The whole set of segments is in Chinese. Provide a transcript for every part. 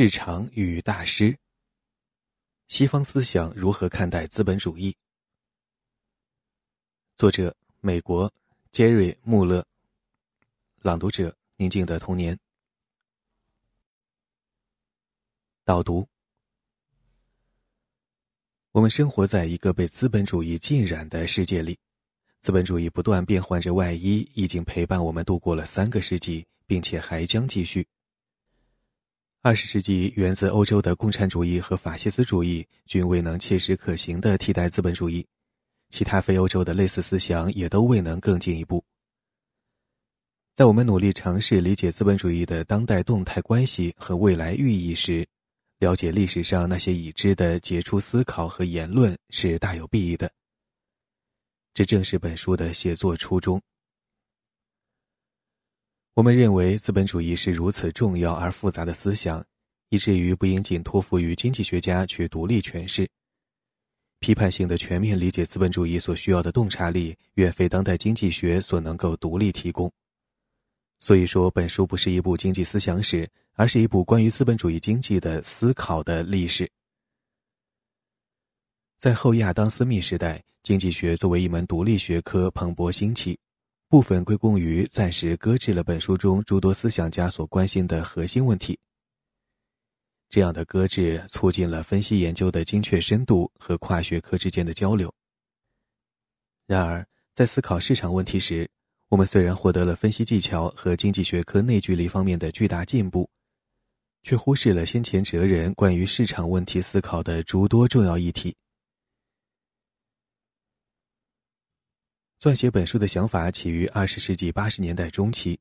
市场与大师。西方思想如何看待资本主义？作者：美国杰瑞·穆勒。朗读者：宁静的童年。导读：我们生活在一个被资本主义浸染的世界里，资本主义不断变换着外衣，已经陪伴我们度过了三个世纪，并且还将继续。二十世纪源自欧洲的共产主义和法西斯主义均未能切实可行的替代资本主义，其他非欧洲的类似思想也都未能更进一步。在我们努力尝试理解资本主义的当代动态关系和未来寓意时，了解历史上那些已知的杰出思考和言论是大有裨益的。这正是本书的写作初衷。我们认为资本主义是如此重要而复杂的思想，以至于不应仅托付于经济学家去独立诠释。批判性的全面理解资本主义所需要的洞察力，远非当代经济学所能够独立提供。所以说，本书不是一部经济思想史，而是一部关于资本主义经济的思考的历史。在后亚当·斯密时代，经济学作为一门独立学科蓬勃兴起。部分归功于暂时搁置了本书中诸多思想家所关心的核心问题。这样的搁置促进了分析研究的精确深度和跨学科之间的交流。然而，在思考市场问题时，我们虽然获得了分析技巧和经济学科内聚力方面的巨大进步，却忽视了先前哲人关于市场问题思考的诸多重要议题。撰写本书的想法起于二十世纪八十年代中期。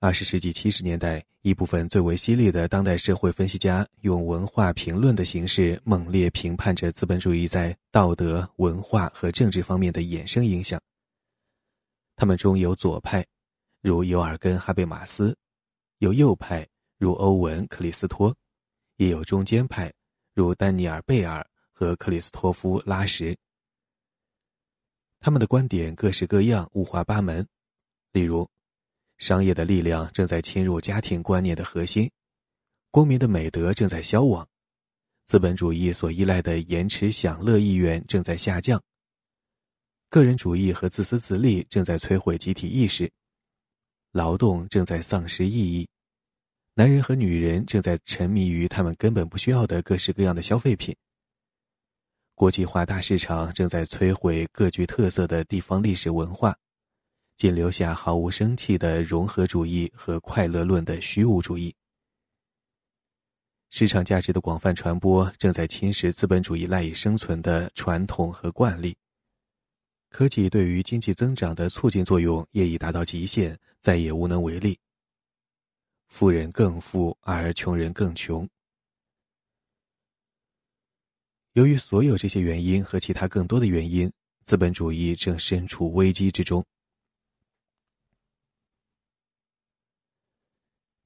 二十世纪七十年代，一部分最为犀利的当代社会分析家用文化评论的形式猛烈评判着资本主义在道德、文化和政治方面的衍生影响。他们中有左派，如尤尔根·哈贝马斯；有右派，如欧文·克里斯托；也有中间派，如丹尼尔·贝尔和克里斯托夫·拉什。他们的观点各式各样、五花八门，例如，商业的力量正在侵入家庭观念的核心，公民的美德正在消亡，资本主义所依赖的延迟享乐意愿正在下降，个人主义和自私自利正在摧毁集体意识，劳动正在丧失意义，男人和女人正在沉迷于他们根本不需要的各式各样的消费品。国际化大市场正在摧毁各具特色的地方历史文化，仅留下毫无生气的融合主义和快乐论的虚无主义。市场价值的广泛传播正在侵蚀资本主义赖以生存的传统和惯例。科技对于经济增长的促进作用也已达到极限，再也无能为力。富人更富，而穷人更穷。由于所有这些原因和其他更多的原因，资本主义正身处危机之中。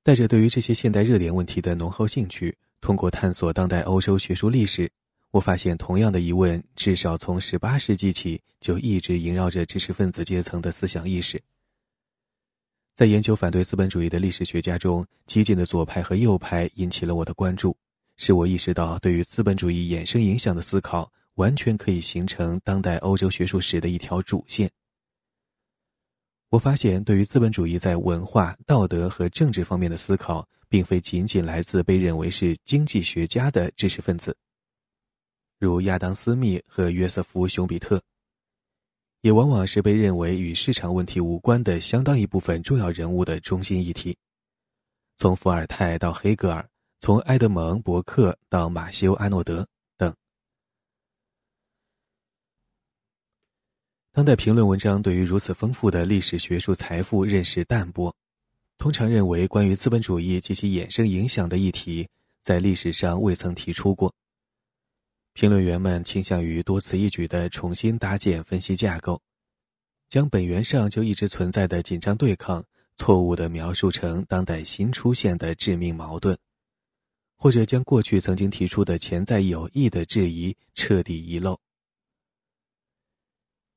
带着对于这些现代热点问题的浓厚兴趣，通过探索当代欧洲学术历史，我发现同样的疑问至少从十八世纪起就一直萦绕着知识分子阶层的思想意识。在研究反对资本主义的历史学家中，激进的左派和右派引起了我的关注。使我意识到，对于资本主义衍生影响的思考，完全可以形成当代欧洲学术史的一条主线。我发现，对于资本主义在文化、道德和政治方面的思考，并非仅仅来自被认为是经济学家的知识分子，如亚当·斯密和约瑟夫·熊彼特，也往往是被认为与市场问题无关的相当一部分重要人物的中心议题，从伏尔泰到黑格尔。从埃德蒙·伯克到马修·阿诺德等，当代评论文章对于如此丰富的历史学术财富认识淡薄，通常认为关于资本主义及其衍生影响的议题在历史上未曾提出过。评论员们倾向于多此一举地重新搭建分析架构，将本源上就一直存在的紧张对抗错误地描述成当代新出现的致命矛盾。或者将过去曾经提出的潜在有益的质疑彻底遗漏。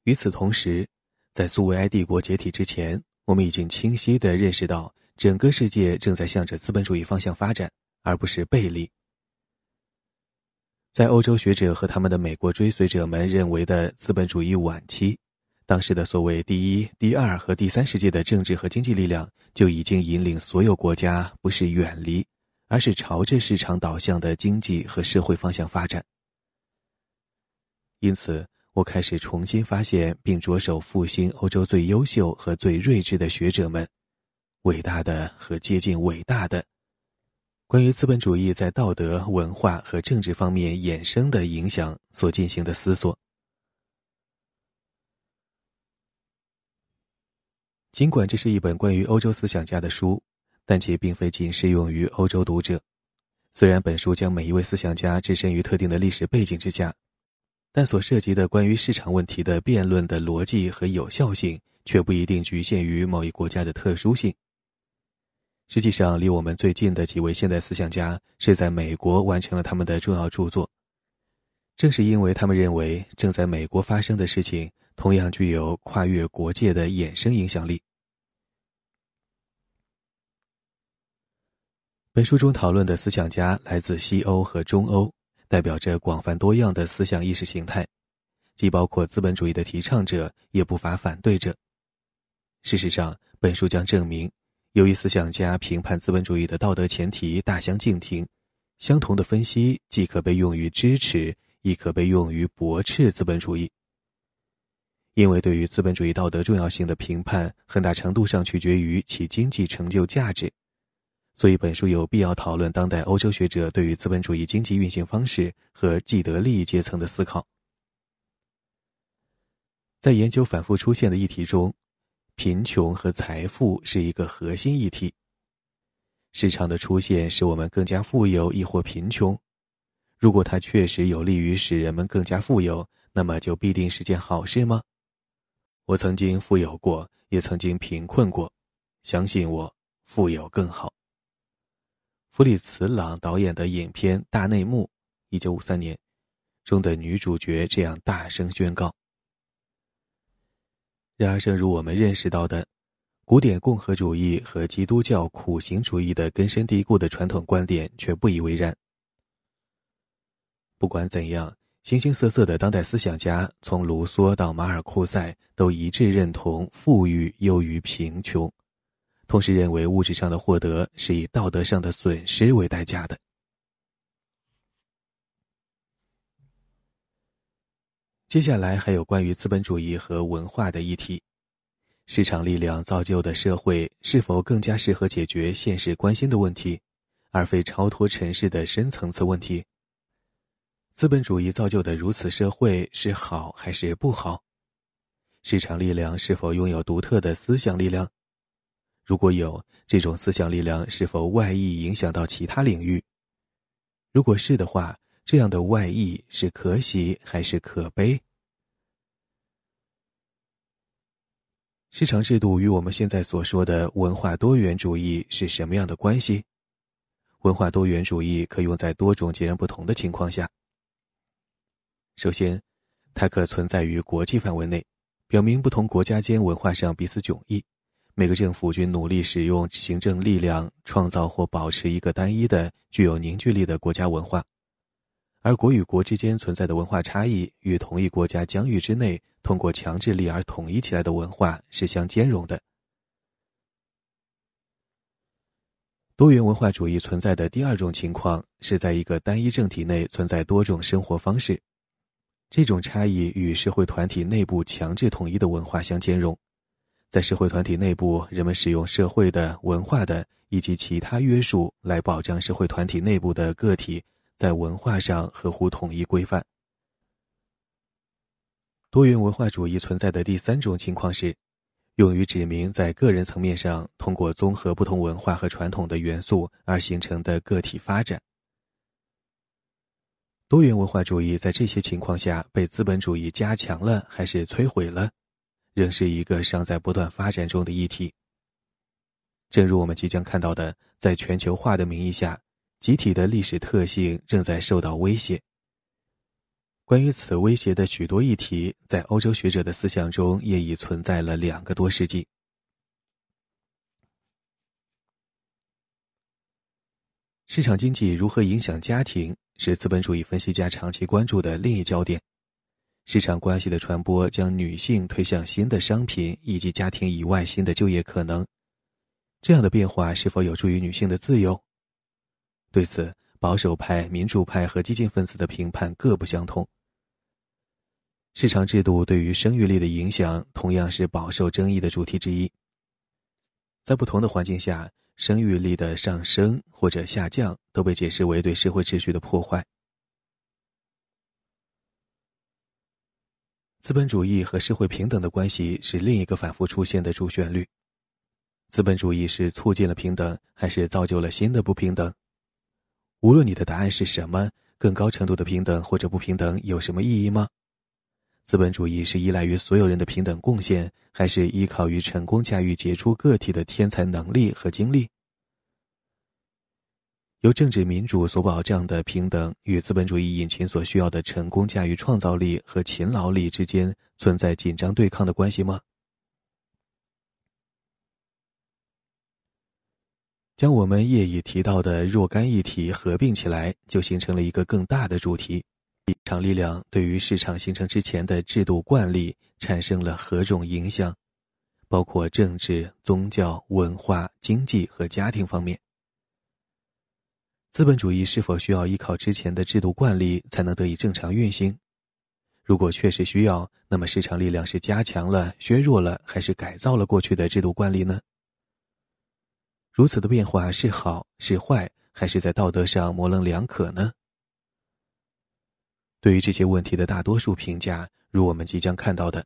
与此同时，在苏维埃帝国解体之前，我们已经清晰地认识到，整个世界正在向着资本主义方向发展，而不是背离。在欧洲学者和他们的美国追随者们认为的资本主义晚期，当时的所谓第一、第二和第三世界的政治和经济力量就已经引领所有国家不是远离，而是朝着市场导向的经济和社会方向发展。因此，我开始重新发现并着手复兴欧洲最优秀和最睿智的学者们，伟大的和接近伟大的。关于资本主义在道德、文化和政治方面衍生的影响所进行的思索，尽管这是一本关于欧洲思想家的书，但其并非仅适用于欧洲读者。虽然本书将每一位思想家置身于特定的历史背景之下，但所涉及的关于市场问题的辩论的逻辑和有效性，却不一定局限于某一国家的特殊性。实际上，离我们最近的几位现代思想家是在美国完成了他们的重要著作。正是因为他们认为正在美国发生的事情同样具有跨越国界的衍生影响力。本书中讨论的思想家来自西欧和中欧，代表着广泛多样的思想意识形态，既包括资本主义的提倡者，也不乏反对者。事实上，本书将证明。由于思想家评判资本主义的道德前提大相径庭，相同的分析既可被用于支持，亦可被用于驳斥资本主义。因为对于资本主义道德重要性的评判，很大程度上取决于其经济成就价值，所以本书有必要讨论当代欧洲学者对于资本主义经济运行方式和既得利益阶层的思考。在研究反复出现的议题中。贫穷和财富是一个核心议题。市场的出现使我们更加富有，亦或贫穷。如果它确实有利于使人们更加富有，那么就必定是件好事吗？我曾经富有过，也曾经贫困过。相信我，富有更好。弗里茨朗导演的影片《大内幕》（一九五三年）中的女主角这样大声宣告。然而，正如我们认识到的，古典共和主义和基督教苦行主义的根深蒂固的传统观点却不以为然。不管怎样，形形色色的当代思想家，从卢梭到马尔库塞，都一致认同富裕优于贫穷，同时认为物质上的获得是以道德上的损失为代价的。接下来还有关于资本主义和文化的议题，市场力量造就的社会是否更加适合解决现实关心的问题，而非超脱尘世的深层次问题？资本主义造就的如此社会是好还是不好？市场力量是否拥有独特的思想力量？如果有，这种思想力量是否外溢影响到其他领域？如果是的话。这样的外溢是可喜还是可悲？市场制度与我们现在所说的文化多元主义是什么样的关系？文化多元主义可用在多种截然不同的情况下。首先，它可存在于国际范围内，表明不同国家间文化上彼此迥异，每个政府均努力使用行政力量创造或保持一个单一的、具有凝聚力的国家文化。而国与国之间存在的文化差异，与同一国家疆域之内通过强制力而统一起来的文化是相兼容的。多元文化主义存在的第二种情况，是在一个单一政体内存在多种生活方式，这种差异与社会团体内部强制统一的文化相兼容。在社会团体内部，人们使用社会的、文化的以及其他约束来保障社会团体内部的个体。在文化上合乎统一规范。多元文化主义存在的第三种情况是，用于指明在个人层面上通过综合不同文化和传统的元素而形成的个体发展。多元文化主义在这些情况下被资本主义加强了还是摧毁了，仍是一个尚在不断发展中的议题。正如我们即将看到的，在全球化的名义下。集体的历史特性正在受到威胁。关于此威胁的许多议题，在欧洲学者的思想中也已存在了两个多世纪。市场经济如何影响家庭，是资本主义分析家长期关注的另一焦点。市场关系的传播将女性推向新的商品以及家庭以外新的就业可能。这样的变化是否有助于女性的自由？对此，保守派、民主派和激进分子的评判各不相同。市场制度对于生育力的影响同样是饱受争议的主题之一。在不同的环境下，生育力的上升或者下降都被解释为对社会秩序的破坏。资本主义和社会平等的关系是另一个反复出现的主旋律。资本主义是促进了平等，还是造就了新的不平等？无论你的答案是什么，更高程度的平等或者不平等有什么意义吗？资本主义是依赖于所有人的平等贡献，还是依靠于成功驾驭杰出个体的天才能力和精力？由政治民主所保障的平等与资本主义引擎所需要的成功驾驭创造力和勤劳力之间存在紧张对抗的关系吗？将我们业已提到的若干议题合并起来，就形成了一个更大的主题：市场力量对于市场形成之前的制度惯例产生了何种影响，包括政治、宗教、文化、经济和家庭方面。资本主义是否需要依靠之前的制度惯例才能得以正常运行？如果确实需要，那么市场力量是加强了、削弱了，还是改造了过去的制度惯例呢？如此的变化是好是坏，还是在道德上模棱两可呢？对于这些问题的大多数评价，如我们即将看到的，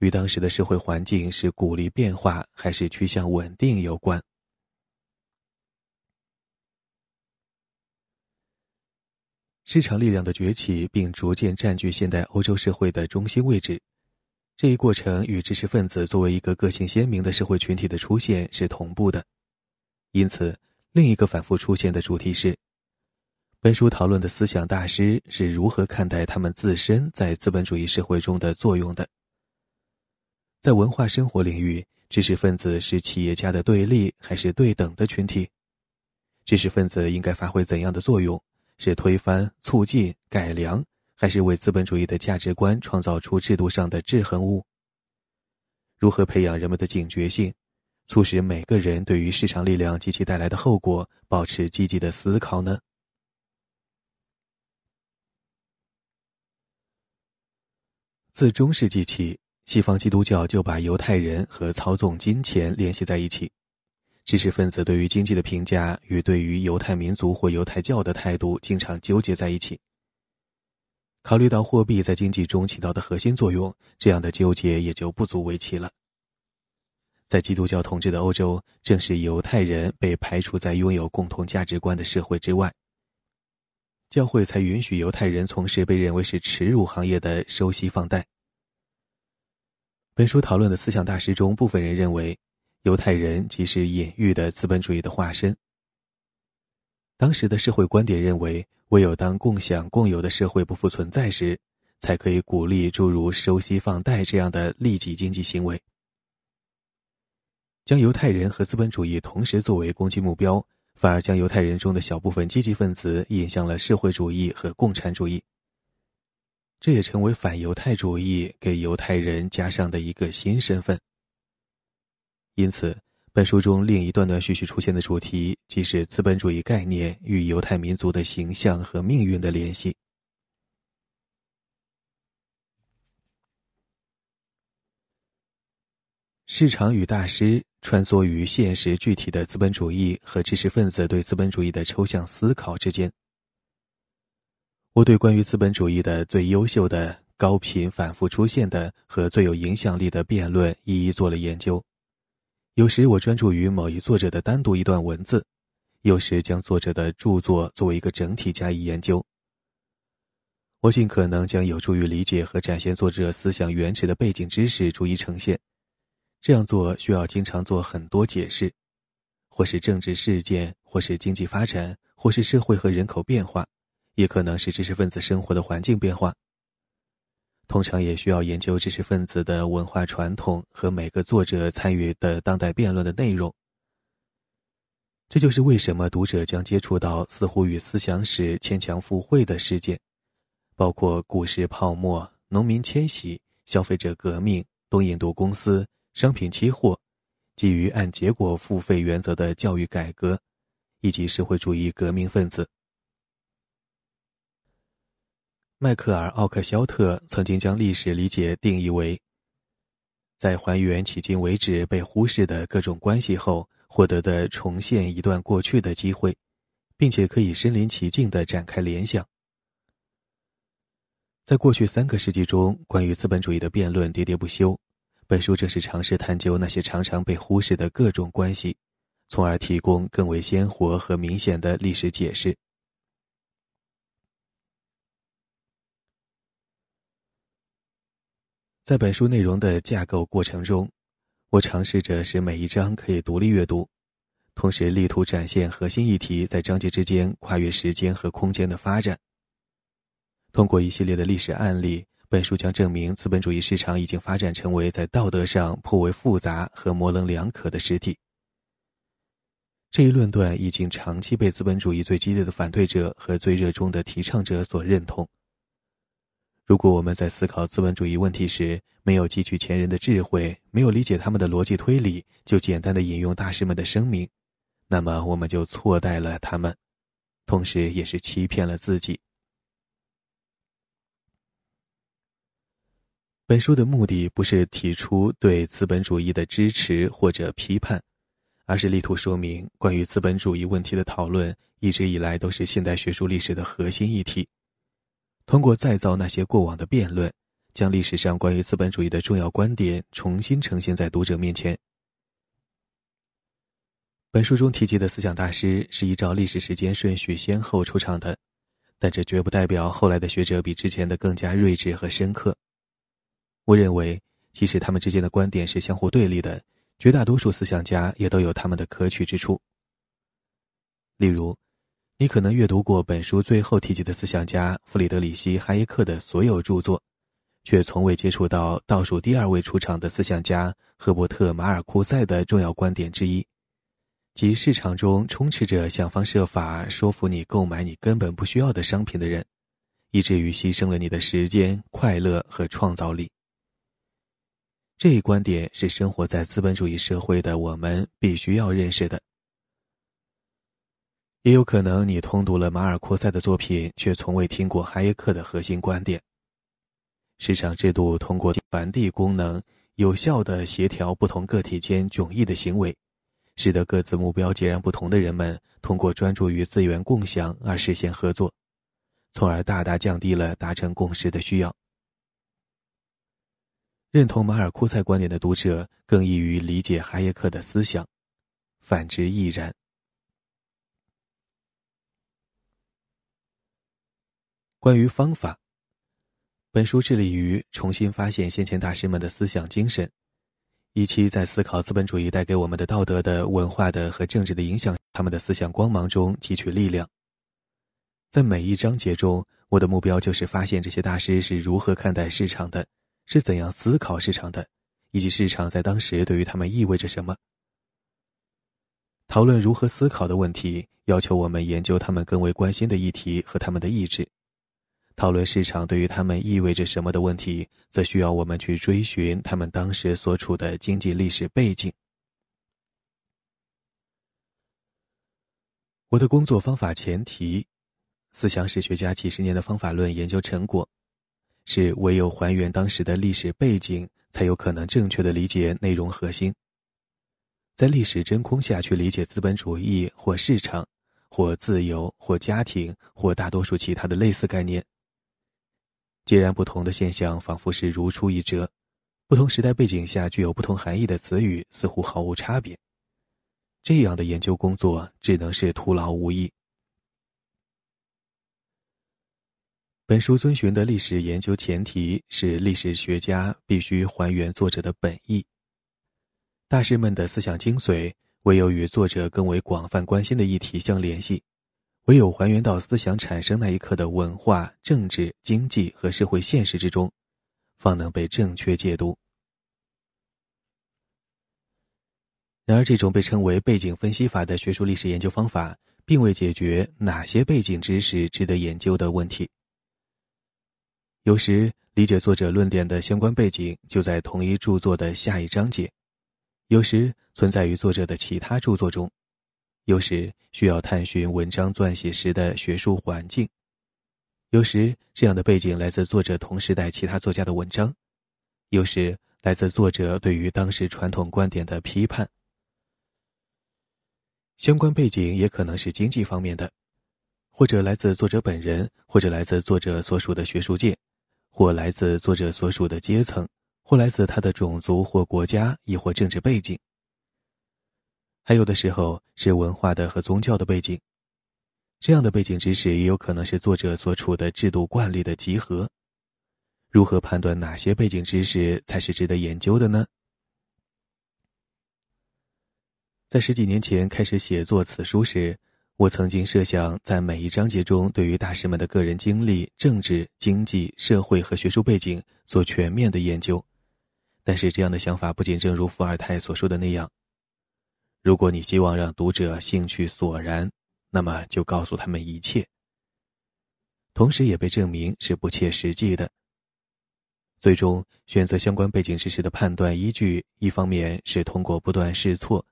与当时的社会环境是鼓励变化还是趋向稳定有关。市场力量的崛起并逐渐占据现代欧洲社会的中心位置，这一过程与知识分子作为一个个性鲜明的社会群体的出现是同步的。因此，另一个反复出现的主题是：本书讨论的思想大师是如何看待他们自身在资本主义社会中的作用的。在文化生活领域，知识分子是企业家的对立还是对等的群体？知识分子应该发挥怎样的作用？是推翻、促进、改良，还是为资本主义的价值观创造出制度上的制衡物？如何培养人们的警觉性？促使每个人对于市场力量及其带来的后果保持积极的思考呢？自中世纪起，西方基督教就把犹太人和操纵金钱联系在一起。知识分子对于经济的评价与对于犹太民族或犹太教的态度经常纠结在一起。考虑到货币在经济中起到的核心作用，这样的纠结也就不足为奇了。在基督教统治的欧洲，正是犹太人被排除在拥有共同价值观的社会之外，教会才允许犹太人从事被认为是耻辱行业的收息放贷。本书讨论的思想大师中，部分人认为，犹太人即是隐喻的资本主义的化身。当时的社会观点认为，唯有当共享共有的社会不复存在时，才可以鼓励诸如收息放贷这样的利己经济行为。将犹太人和资本主义同时作为攻击目标，反而将犹太人中的小部分积极分子引向了社会主义和共产主义。这也成为反犹太主义给犹太人加上的一个新身份。因此，本书中另一断断续续出现的主题，即是资本主义概念与犹太民族的形象和命运的联系。市场与大师。穿梭于现实具体的资本主义和知识分子对资本主义的抽象思考之间。我对关于资本主义的最优秀的、高频反复出现的和最有影响力的辩论一一做了研究。有时我专注于某一作者的单独一段文字，有时将作者的著作作为一个整体加以研究。我尽可能将有助于理解和展现作者思想原始的背景知识逐一呈现。这样做需要经常做很多解释，或是政治事件，或是经济发展，或是社会和人口变化，也可能是知识分子生活的环境变化。通常也需要研究知识分子的文化传统和每个作者参与的当代辩论的内容。这就是为什么读者将接触到似乎与思想史牵强附会的事件，包括股市泡沫、农民迁徙、消费者革命、东印度公司、商品期货、基于按结果付费原则的教育改革，以及社会主义革命分子。迈克尔·奥克肖特曾经将历史理解定义为，在还原迄今为止被忽视的各种关系后。获得的重现一段过去的机会，并且可以身临其境地展开联想。在过去三个世纪中，关于资本主义的辩论喋喋不休。本书正是尝试探究那些常常被忽视的各种关系，从而提供更为鲜活和明显的历史解释。在本书内容的架构过程中。我尝试着使每一章可以独立阅读，同时力图展现核心议题在章节之间跨越时间和空间的发展。通过一系列的历史案例，本书将证明资本主义市场已经发展成为在道德上颇为复杂和模棱两可的实体。这一论断已经长期被资本主义最激烈的反对者和最热衷的提倡者所认同。如果我们在思考资本主义问题时没有汲取前人的智慧，没有理解他们的逻辑推理，就简单的引用大师们的声明，那么我们就错待了他们，同时也是欺骗了自己。本书的目的不是提出对资本主义的支持或者批判，而是力图说明，关于资本主义问题的讨论一直以来都是现代学术历史的核心议题。通过再造那些过往的辩论，将历史上关于资本主义的重要观点重新呈现在读者面前。本书中提及的思想大师是依照历史时间顺序先后出场的，但这绝不代表后来的学者比之前的更加睿智和深刻。我认为，即使他们之间的观点是相互对立的，绝大多数思想家也都有他们的可取之处。例如。你可能阅读过本书最后提及的思想家弗里德里希·哈耶克的所有著作，却从未接触到倒数第二位出场的思想家赫伯特·马尔库塞的重要观点之一，即市场中充斥着想方设法说服你购买你根本不需要的商品的人，以至于牺牲了你的时间、快乐和创造力。这一观点是生活在资本主义社会的我们必须要认识的。也有可能你通读了马尔库塞的作品，却从未听过哈耶克的核心观点：市场制度通过传递功能，有效地协调不同个体间迥异的行为，使得各自目标截然不同的人们通过专注于资源共享而实现合作，从而大大降低了达成共识的需要。认同马尔库塞观点的读者更易于理解哈耶克的思想，反之亦然。关于方法，本书致力于重新发现先前大师们的思想精神，以期在思考资本主义带给我们的道德的、文化的和政治的影响，他们的思想光芒中汲取力量。在每一章节中，我的目标就是发现这些大师是如何看待市场的，是怎样思考市场的，以及市场在当时对于他们意味着什么。讨论如何思考的问题，要求我们研究他们更为关心的议题和他们的意志。讨论市场对于他们意味着什么的问题，则需要我们去追寻他们当时所处的经济历史背景。我的工作方法前提，思想史学家几十年的方法论研究成果，是唯有还原当时的历史背景，才有可能正确的理解内容核心。在历史真空下去理解资本主义或市场，或自由或家庭或大多数其他的类似概念。截然不同的现象仿佛是如出一辙，不同时代背景下具有不同含义的词语似乎毫无差别。这样的研究工作只能是徒劳无益。本书遵循的历史研究前提是历史学家必须还原作者的本意。大师们的思想精髓唯有与作者更为广泛关心的议题相联系。唯有还原到思想产生那一刻的文化、政治、经济和社会现实之中，方能被正确解读。然而，这种被称为背景分析法的学术历史研究方法，并未解决哪些背景知识值得研究的问题。有时，理解作者论点的相关背景就在同一著作的下一章节；有时，存在于作者的其他著作中；有时，需要探寻文章撰写时的学术环境；有时，这样的背景来自作者同时代其他作家的文章；有时，来自作者对于当时传统观点的批判。相关背景也可能是经济方面的，或者来自作者本人，或者来自作者所属的学术界，或来自作者所属的阶层，或来自他的种族或国家，亦或政治背景。还有的时候是文化的和宗教的背景，这样的背景知识也有可能是作者所处的制度惯例的集合。如何判断哪些背景知识才是值得研究的呢？在十几年前开始写作此书时，我曾经设想在每一章节中对于大师们的个人经历、政治、经济、社会和学术背景做全面的研究。但是，这样的想法不仅正如伏尔泰所说的那样：如果你希望让读者兴趣索然，那么就告诉他们一切。同时，也被证明是不切实际的。最终，选择相关背景知识的判断依据，一方面是通过不断试错。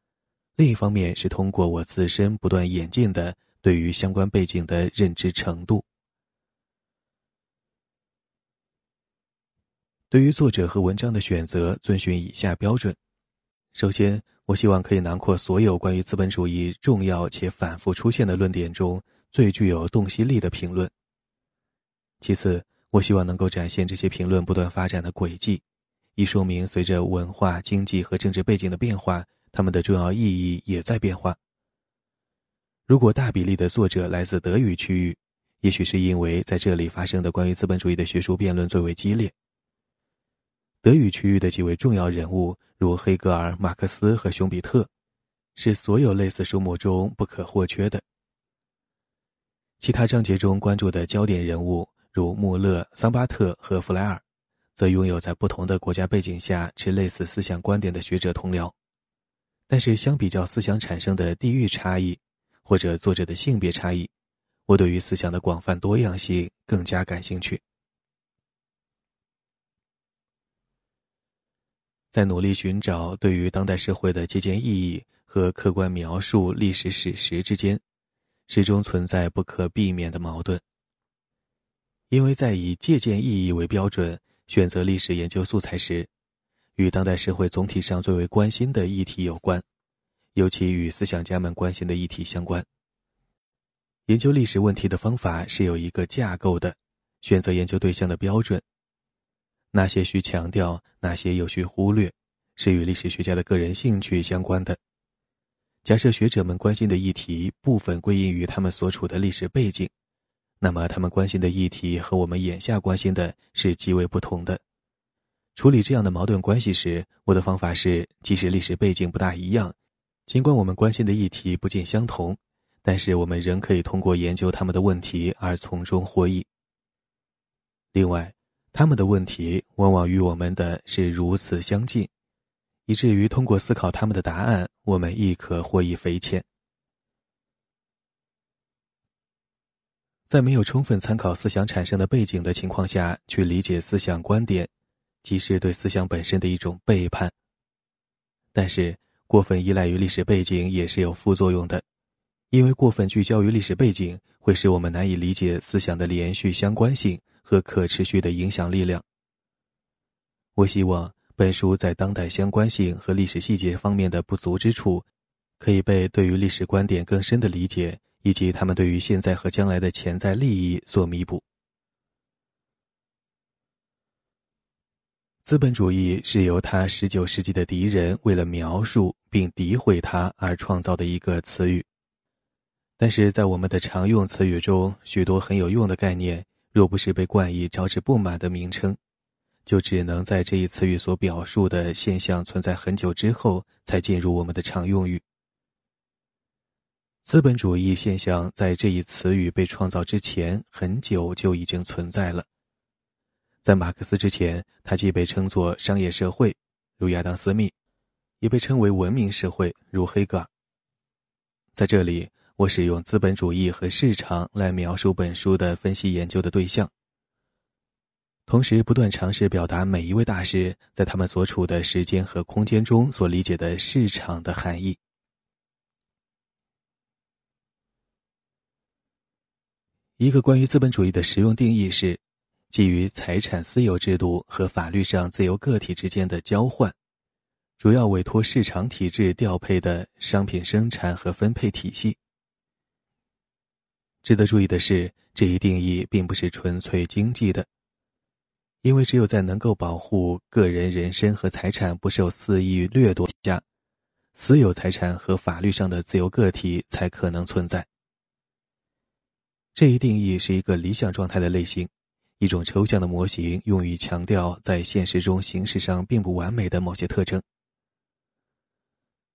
另一方面是通过我自身不断演进的对于相关背景的认知程度。对于作者和文章的选择，遵循以下标准：首先，我希望可以囊括所有关于资本主义重要且反复出现的论点中最具有洞悉力的评论；其次，我希望能够展现这些评论不断发展的轨迹，以说明随着文化、经济和政治背景的变化。他们的重要意义也在变化。如果大比例的作者来自德语区域，也许是因为在这里发生的关于资本主义的学术辩论最为激烈。德语区域的几位重要人物，如黑格尔、马克思和熊彼特，是所有类似书目中不可或缺的。其他章节中关注的焦点人物，如穆勒、桑巴特和弗莱尔，则拥有在不同的国家背景下持类似思想观点的学者同僚。但是，相比较思想产生的地域差异，或者作者的性别差异，我对于思想的广泛多样性更加感兴趣。在努力寻找对于当代社会的借鉴意义和客观描述历史史实之间，始终存在不可避免的矛盾。因为在以借鉴意义为标准选择历史研究素材时，与当代社会总体上最为关心的议题有关，尤其与思想家们关心的议题相关。研究历史问题的方法是有一个架构的，选择研究对象的标准，哪些需强调，哪些又需忽略，是与历史学家的个人兴趣相关的。假设学者们关心的议题部分归因于他们所处的历史背景，那么他们关心的议题和我们眼下关心的是极为不同的。处理这样的矛盾关系时，我的方法是：即使历史背景不大一样，尽管我们关心的议题不尽相同，但是我们仍可以通过研究他们的问题而从中获益。另外，他们的问题往往与我们的是如此相近，以至于通过思考他们的答案，我们亦可获益匪浅。在没有充分参考思想产生的背景的情况下去理解思想观点。即是对思想本身的一种背叛。但是，过分依赖于历史背景也是有副作用的，因为过分聚焦于历史背景，会使我们难以理解思想的连续相关性和可持续的影响力量。我希望本书在当代相关性和历史细节方面的不足之处，可以被对于历史观点更深的理解以及他们对于现在和将来的潜在利益所弥补。资本主义是由他十九世纪的敌人为了描述并诋毁他而创造的一个词语，但是在我们的常用词语中，许多很有用的概念，若不是被冠以招致不满的名称，就只能在这一词语所表述的现象存在很久之后才进入我们的常用语。资本主义现象在这一词语被创造之前很久就已经存在了。在马克思之前，它既被称作商业社会，如亚当·斯密，也被称为文明社会，如黑格尔。在这里，我使用资本主义和市场来描述本书的分析研究的对象，同时不断尝试表达每一位大师在他们所处的时间和空间中所理解的市场的含义。一个关于资本主义的实用定义是，基于财产私有制度和法律上自由个体之间的交换，主要委托市场体制调配的商品生产和分配体系。值得注意的是，这一定义并不是纯粹经济的，因为只有在能够保护个人人身和财产不受肆意掠夺下，私有财产和法律上的自由个体才可能存在。这一定义是一个理想状态的类型，一种抽象的模型，用于强调在现实中形式上并不完美的某些特征。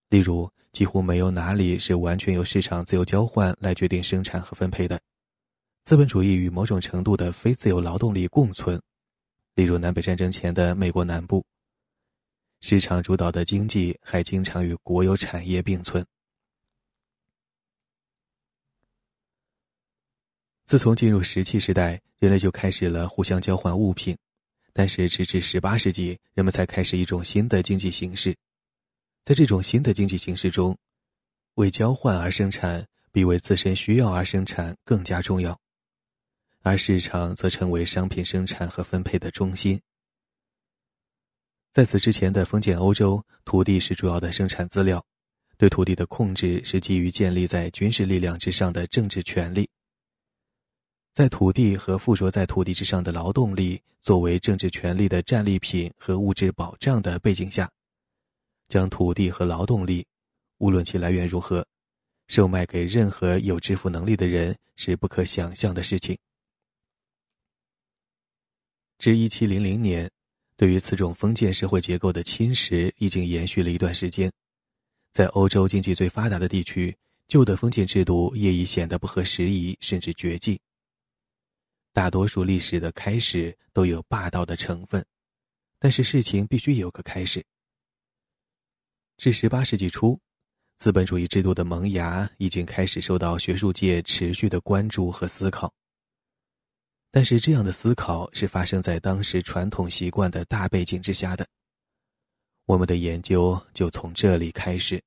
例如，几乎没有哪里是完全由市场自由交换来决定生产和分配的。资本主义与某种程度的非自由劳动力共存，例如南北战争前的美国南部。市场主导的经济还经常与国有产业并存。自从进入石器时代，人类就开始了互相交换物品，但是直至十八世纪，人们才开始一种新的经济形式。在这种新的经济形势中，为交换而生产比为自身需要而生产更加重要，而市场则成为商品生产和分配的中心。在此之前的封建欧洲，土地是主要的生产资料，对土地的控制是基于建立在军事力量之上的政治权力。在土地和附着在土地之上的劳动力作为政治权力的战利品和物质保障的背景下，将土地和劳动力，无论其来源如何，售卖给任何有支付能力的人是不可想象的事情。至一七零零年，对于此种封建社会结构的侵蚀已经延续了一段时间，在欧洲经济最发达的地区，旧的封建制度也已显得不合时宜，甚至绝迹。大多数历史的开始都有霸道的成分，但是事情必须有个开始。至十八世纪初，资本主义制度的萌芽已经开始受到学术界持续的关注和思考。但是这样的思考是发生在当时传统习惯的大背景之下的。我们的研究就从这里开始。